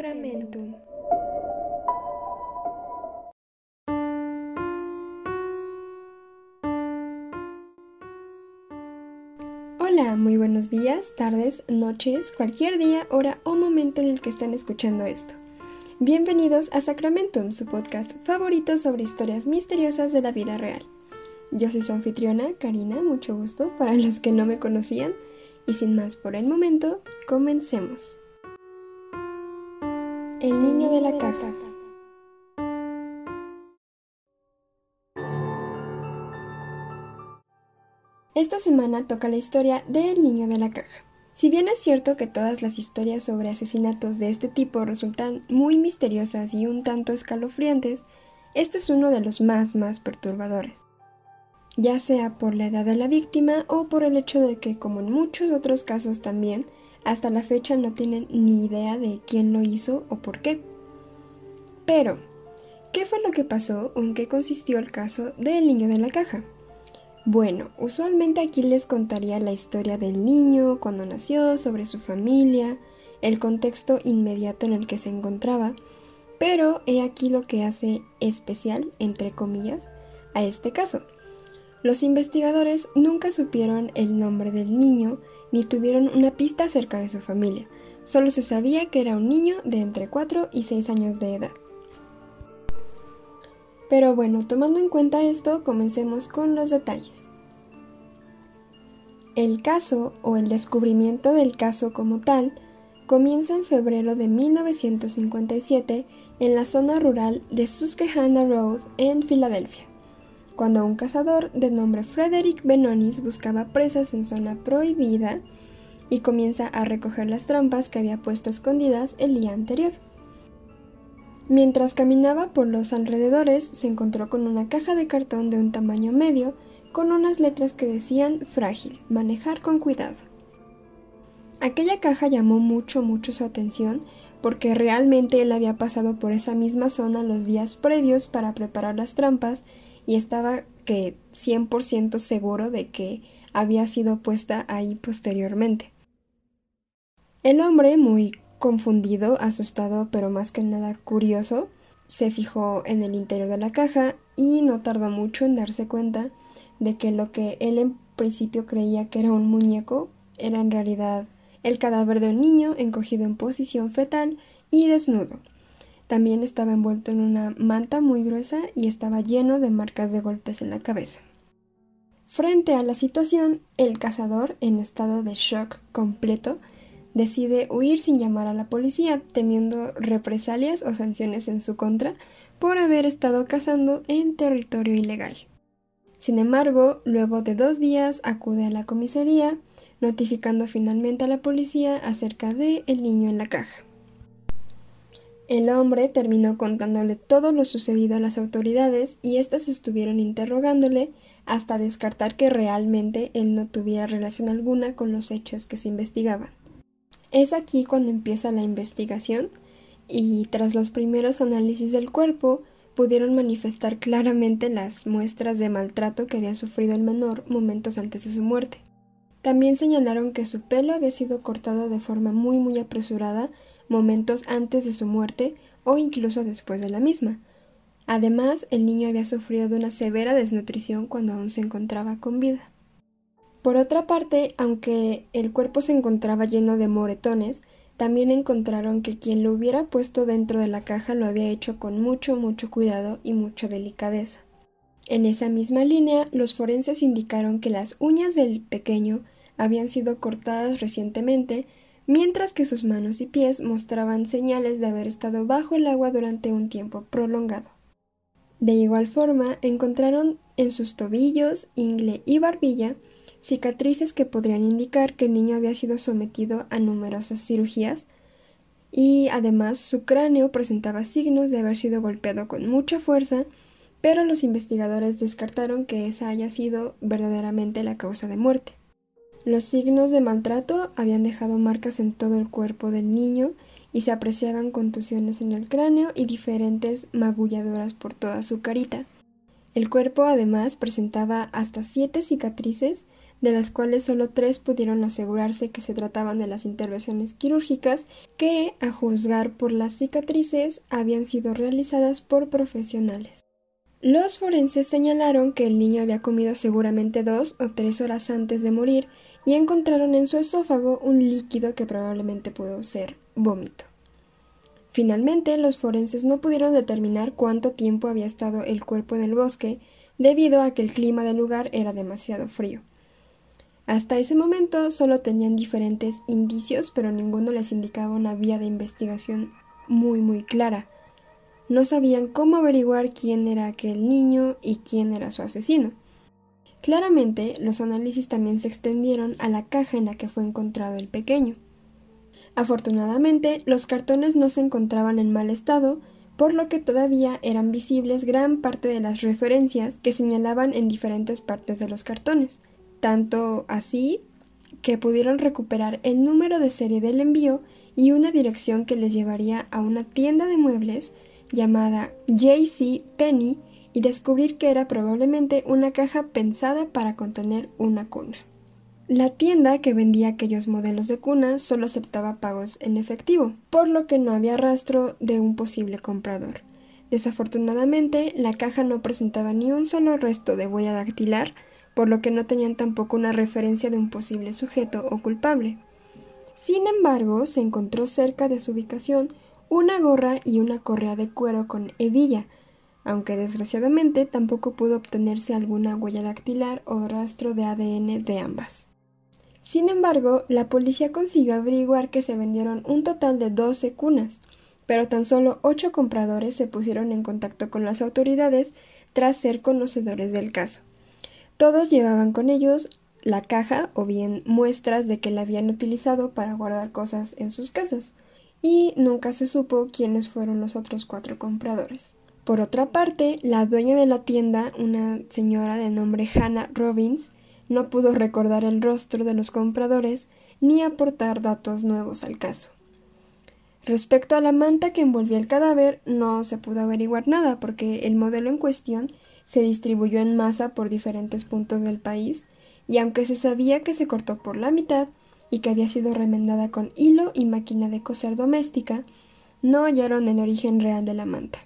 Sacramentum. Hola, muy buenos días, tardes, noches, cualquier día, hora o momento en el que estén escuchando esto. Bienvenidos a Sacramentum, su podcast favorito sobre historias misteriosas de la vida real. Yo soy su anfitriona, Karina, mucho gusto para los que no me conocían, y sin más por el momento, comencemos. El niño de la caja. Esta semana toca la historia del niño de la caja. Si bien es cierto que todas las historias sobre asesinatos de este tipo resultan muy misteriosas y un tanto escalofriantes, este es uno de los más más perturbadores. Ya sea por la edad de la víctima o por el hecho de que, como en muchos otros casos también, hasta la fecha no tienen ni idea de quién lo hizo o por qué. Pero, ¿qué fue lo que pasó o en qué consistió el caso del niño de la caja? Bueno, usualmente aquí les contaría la historia del niño, cuando nació, sobre su familia, el contexto inmediato en el que se encontraba, pero he aquí lo que hace especial, entre comillas, a este caso. Los investigadores nunca supieron el nombre del niño ni tuvieron una pista acerca de su familia. Solo se sabía que era un niño de entre 4 y 6 años de edad. Pero bueno, tomando en cuenta esto, comencemos con los detalles. El caso, o el descubrimiento del caso como tal, comienza en febrero de 1957 en la zona rural de Susquehanna Road en Filadelfia cuando un cazador de nombre Frederick Benonis buscaba presas en zona prohibida y comienza a recoger las trampas que había puesto escondidas el día anterior. Mientras caminaba por los alrededores, se encontró con una caja de cartón de un tamaño medio con unas letras que decían frágil, manejar con cuidado. Aquella caja llamó mucho, mucho su atención porque realmente él había pasado por esa misma zona los días previos para preparar las trampas y estaba que 100% seguro de que había sido puesta ahí posteriormente. El hombre, muy confundido, asustado, pero más que nada curioso, se fijó en el interior de la caja y no tardó mucho en darse cuenta de que lo que él en principio creía que era un muñeco era en realidad el cadáver de un niño encogido en posición fetal y desnudo, también estaba envuelto en una manta muy gruesa y estaba lleno de marcas de golpes en la cabeza. Frente a la situación, el cazador, en estado de shock completo, decide huir sin llamar a la policía, temiendo represalias o sanciones en su contra por haber estado cazando en territorio ilegal. Sin embargo, luego de dos días acude a la comisaría, notificando finalmente a la policía acerca de el niño en la caja. El hombre terminó contándole todo lo sucedido a las autoridades y éstas estuvieron interrogándole hasta descartar que realmente él no tuviera relación alguna con los hechos que se investigaban. Es aquí cuando empieza la investigación y tras los primeros análisis del cuerpo pudieron manifestar claramente las muestras de maltrato que había sufrido el menor momentos antes de su muerte. También señalaron que su pelo había sido cortado de forma muy muy apresurada momentos antes de su muerte o incluso después de la misma. Además, el niño había sufrido de una severa desnutrición cuando aún se encontraba con vida. Por otra parte, aunque el cuerpo se encontraba lleno de moretones, también encontraron que quien lo hubiera puesto dentro de la caja lo había hecho con mucho, mucho cuidado y mucha delicadeza. En esa misma línea, los forenses indicaron que las uñas del pequeño habían sido cortadas recientemente mientras que sus manos y pies mostraban señales de haber estado bajo el agua durante un tiempo prolongado. De igual forma, encontraron en sus tobillos, ingle y barbilla cicatrices que podrían indicar que el niño había sido sometido a numerosas cirugías y además su cráneo presentaba signos de haber sido golpeado con mucha fuerza, pero los investigadores descartaron que esa haya sido verdaderamente la causa de muerte. Los signos de maltrato habían dejado marcas en todo el cuerpo del niño y se apreciaban contusiones en el cráneo y diferentes magulladuras por toda su carita. El cuerpo además presentaba hasta siete cicatrices de las cuales solo tres pudieron asegurarse que se trataban de las intervenciones quirúrgicas que, a juzgar por las cicatrices, habían sido realizadas por profesionales. Los forenses señalaron que el niño había comido seguramente dos o tres horas antes de morir y encontraron en su esófago un líquido que probablemente pudo ser vómito. Finalmente, los forenses no pudieron determinar cuánto tiempo había estado el cuerpo en el bosque, debido a que el clima del lugar era demasiado frío. Hasta ese momento solo tenían diferentes indicios, pero ninguno les indicaba una vía de investigación muy muy clara. No sabían cómo averiguar quién era aquel niño y quién era su asesino. Claramente, los análisis también se extendieron a la caja en la que fue encontrado el pequeño. Afortunadamente, los cartones no se encontraban en mal estado, por lo que todavía eran visibles gran parte de las referencias que señalaban en diferentes partes de los cartones, tanto así que pudieron recuperar el número de serie del envío y una dirección que les llevaría a una tienda de muebles llamada JC Penny y descubrir que era probablemente una caja pensada para contener una cuna. La tienda que vendía aquellos modelos de cuna solo aceptaba pagos en efectivo, por lo que no había rastro de un posible comprador. Desafortunadamente, la caja no presentaba ni un solo resto de huella dactilar, por lo que no tenían tampoco una referencia de un posible sujeto o culpable. Sin embargo, se encontró cerca de su ubicación una gorra y una correa de cuero con hebilla, aunque desgraciadamente tampoco pudo obtenerse alguna huella dactilar o rastro de ADN de ambas. Sin embargo, la policía consiguió averiguar que se vendieron un total de 12 cunas, pero tan solo ocho compradores se pusieron en contacto con las autoridades tras ser conocedores del caso. Todos llevaban con ellos la caja o bien muestras de que la habían utilizado para guardar cosas en sus casas, y nunca se supo quiénes fueron los otros cuatro compradores. Por otra parte, la dueña de la tienda, una señora de nombre Hannah Robbins, no pudo recordar el rostro de los compradores ni aportar datos nuevos al caso. Respecto a la manta que envolvía el cadáver, no se pudo averiguar nada porque el modelo en cuestión se distribuyó en masa por diferentes puntos del país y aunque se sabía que se cortó por la mitad y que había sido remendada con hilo y máquina de coser doméstica, no hallaron el origen real de la manta.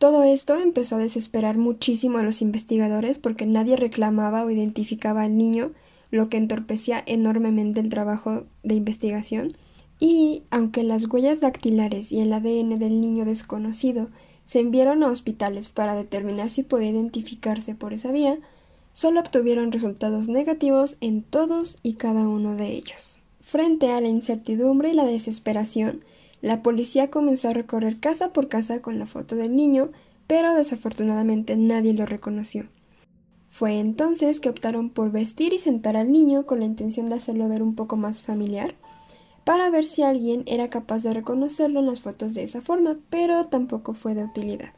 Todo esto empezó a desesperar muchísimo a los investigadores porque nadie reclamaba o identificaba al niño, lo que entorpecía enormemente el trabajo de investigación. Y, aunque las huellas dactilares y el ADN del niño desconocido se enviaron a hospitales para determinar si podía identificarse por esa vía, solo obtuvieron resultados negativos en todos y cada uno de ellos. Frente a la incertidumbre y la desesperación, la policía comenzó a recorrer casa por casa con la foto del niño, pero desafortunadamente nadie lo reconoció. Fue entonces que optaron por vestir y sentar al niño con la intención de hacerlo ver un poco más familiar, para ver si alguien era capaz de reconocerlo en las fotos de esa forma, pero tampoco fue de utilidad.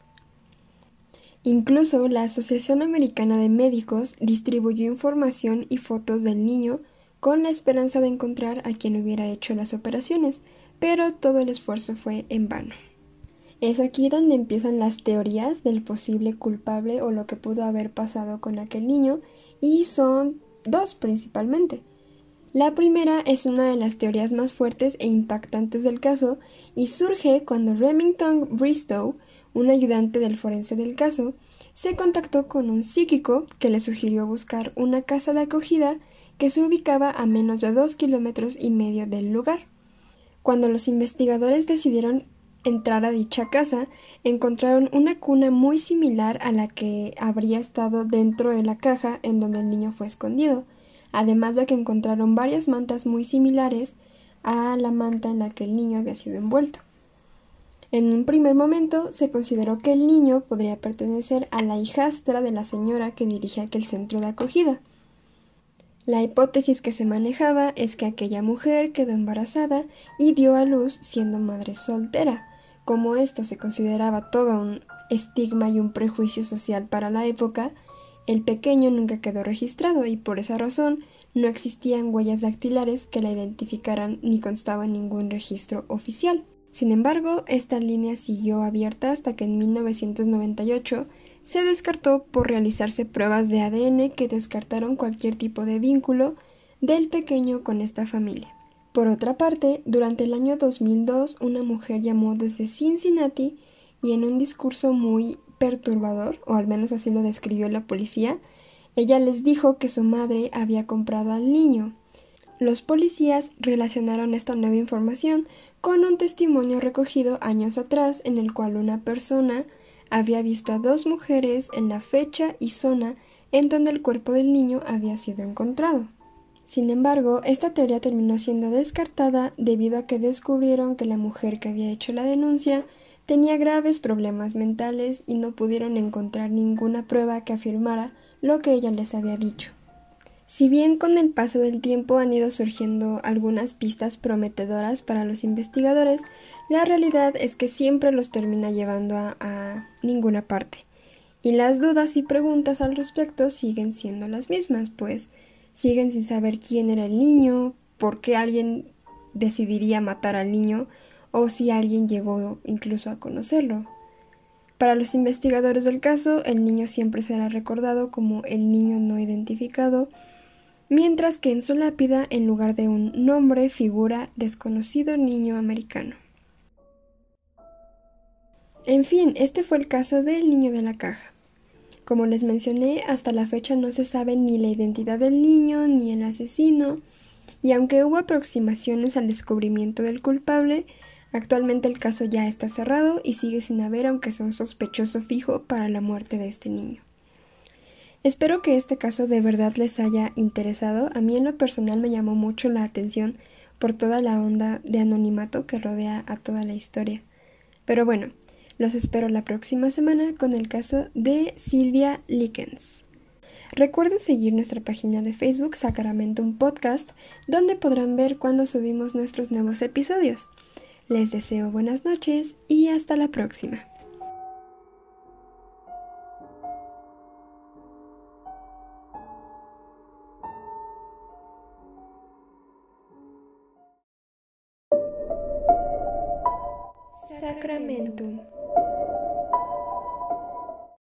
Incluso la Asociación Americana de Médicos distribuyó información y fotos del niño con la esperanza de encontrar a quien hubiera hecho las operaciones, pero todo el esfuerzo fue en vano. Es aquí donde empiezan las teorías del posible culpable o lo que pudo haber pasado con aquel niño, y son dos principalmente. La primera es una de las teorías más fuertes e impactantes del caso y surge cuando Remington Bristow, un ayudante del forense del caso, se contactó con un psíquico que le sugirió buscar una casa de acogida que se ubicaba a menos de dos kilómetros y medio del lugar. Cuando los investigadores decidieron entrar a dicha casa, encontraron una cuna muy similar a la que habría estado dentro de la caja en donde el niño fue escondido, además de que encontraron varias mantas muy similares a la manta en la que el niño había sido envuelto. En un primer momento se consideró que el niño podría pertenecer a la hijastra de la señora que dirigía aquel centro de acogida, la hipótesis que se manejaba es que aquella mujer quedó embarazada y dio a luz siendo madre soltera. Como esto se consideraba todo un estigma y un prejuicio social para la época, el pequeño nunca quedó registrado y por esa razón no existían huellas dactilares que la identificaran ni constaba ningún registro oficial. Sin embargo, esta línea siguió abierta hasta que en 1998 se descartó por realizarse pruebas de ADN que descartaron cualquier tipo de vínculo del pequeño con esta familia. Por otra parte, durante el año 2002, una mujer llamó desde Cincinnati y en un discurso muy perturbador, o al menos así lo describió la policía, ella les dijo que su madre había comprado al niño. Los policías relacionaron esta nueva información con un testimonio recogido años atrás en el cual una persona había visto a dos mujeres en la fecha y zona en donde el cuerpo del niño había sido encontrado. Sin embargo, esta teoría terminó siendo descartada debido a que descubrieron que la mujer que había hecho la denuncia tenía graves problemas mentales y no pudieron encontrar ninguna prueba que afirmara lo que ella les había dicho. Si bien con el paso del tiempo han ido surgiendo algunas pistas prometedoras para los investigadores, la realidad es que siempre los termina llevando a, ninguna parte. Y las dudas y preguntas al respecto siguen siendo las mismas, pues siguen sin saber quién era el niño, por qué alguien decidiría matar al niño o si alguien llegó incluso a conocerlo. Para los investigadores del caso, el niño siempre será recordado como el niño no identificado, mientras que en su lápida, en lugar de un nombre, figura desconocido niño americano. En fin, este fue el caso del niño de la caja. Como les mencioné, hasta la fecha no se sabe ni la identidad del niño ni el asesino, y aunque hubo aproximaciones al descubrimiento del culpable, Actualmente el caso ya está cerrado y sigue sin haber aunque sea un sospechoso fijo para la muerte de este niño. Espero que este caso de verdad les haya interesado. A mí en lo personal me llamó mucho la atención por toda la onda de anonimato que rodea a toda la historia. Pero bueno, los espero la próxima semana con el caso de Silvia Likens. Recuerden seguir nuestra página de Facebook Sacramentum Podcast, donde podrán ver cuando subimos nuestros nuevos episodios. Les deseo buenas noches y hasta la próxima.